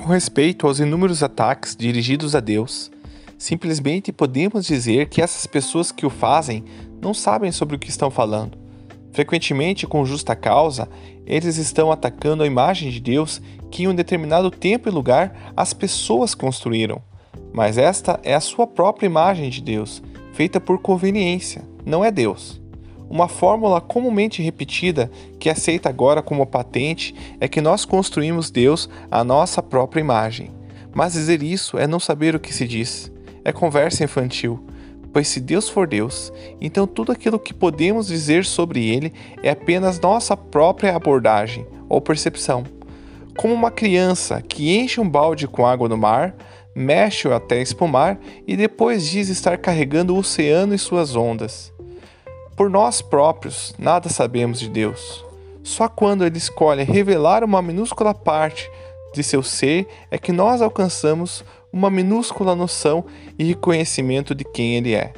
Com respeito aos inúmeros ataques dirigidos a Deus, simplesmente podemos dizer que essas pessoas que o fazem não sabem sobre o que estão falando. Frequentemente, com justa causa, eles estão atacando a imagem de Deus que em um determinado tempo e lugar as pessoas construíram. Mas esta é a sua própria imagem de Deus, feita por conveniência, não é Deus. Uma fórmula comumente repetida, que é aceita agora como patente, é que nós construímos Deus à nossa própria imagem. Mas dizer isso é não saber o que se diz. É conversa infantil. Pois se Deus for Deus, então tudo aquilo que podemos dizer sobre Ele é apenas nossa própria abordagem ou percepção. Como uma criança que enche um balde com água no mar, mexe-o até espumar e depois diz estar carregando o oceano e suas ondas. Por nós próprios, nada sabemos de Deus. Só quando Ele escolhe revelar uma minúscula parte de seu ser é que nós alcançamos uma minúscula noção e reconhecimento de quem Ele é.